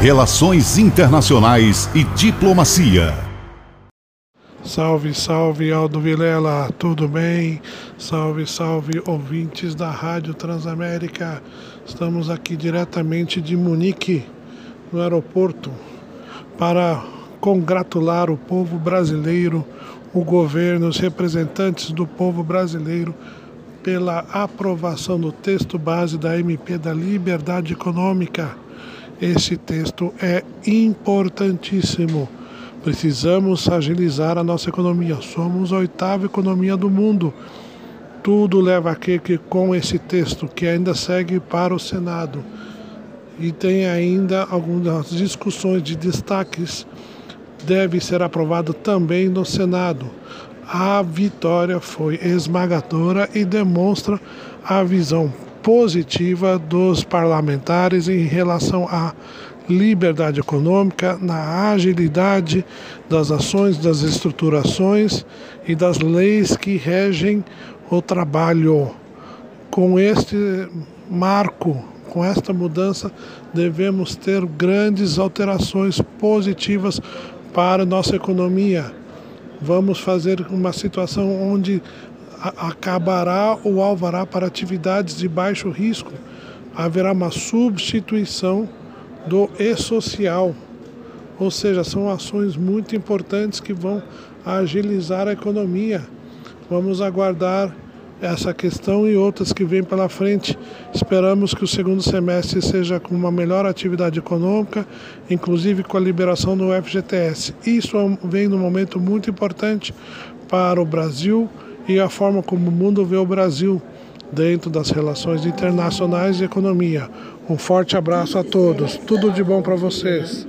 Relações Internacionais e Diplomacia. Salve, salve Aldo Vilela, tudo bem? Salve, salve ouvintes da Rádio Transamérica. Estamos aqui diretamente de Munique, no aeroporto, para congratular o povo brasileiro, o governo, os representantes do povo brasileiro pela aprovação do texto base da MP da Liberdade Econômica. Esse texto é importantíssimo. Precisamos agilizar a nossa economia. Somos a oitava economia do mundo. Tudo leva a que, que com esse texto, que ainda segue para o Senado, e tem ainda algumas discussões de destaques, deve ser aprovado também no Senado a vitória foi esmagadora e demonstra a visão positiva dos parlamentares em relação à liberdade econômica, na agilidade das ações, das estruturações e das leis que regem o trabalho. Com este marco, com esta mudança, devemos ter grandes alterações positivas para nossa economia vamos fazer uma situação onde acabará o alvará para atividades de baixo risco. Haverá uma substituição do e-social, ou seja, são ações muito importantes que vão agilizar a economia. Vamos aguardar essa questão e outras que vêm pela frente. Esperamos que o segundo semestre seja com uma melhor atividade econômica, inclusive com a liberação do FGTS. Isso é vem num momento muito importante para o Brasil e a forma como o mundo vê o Brasil dentro das relações internacionais e economia. Um forte abraço a todos. Tudo de bom para vocês.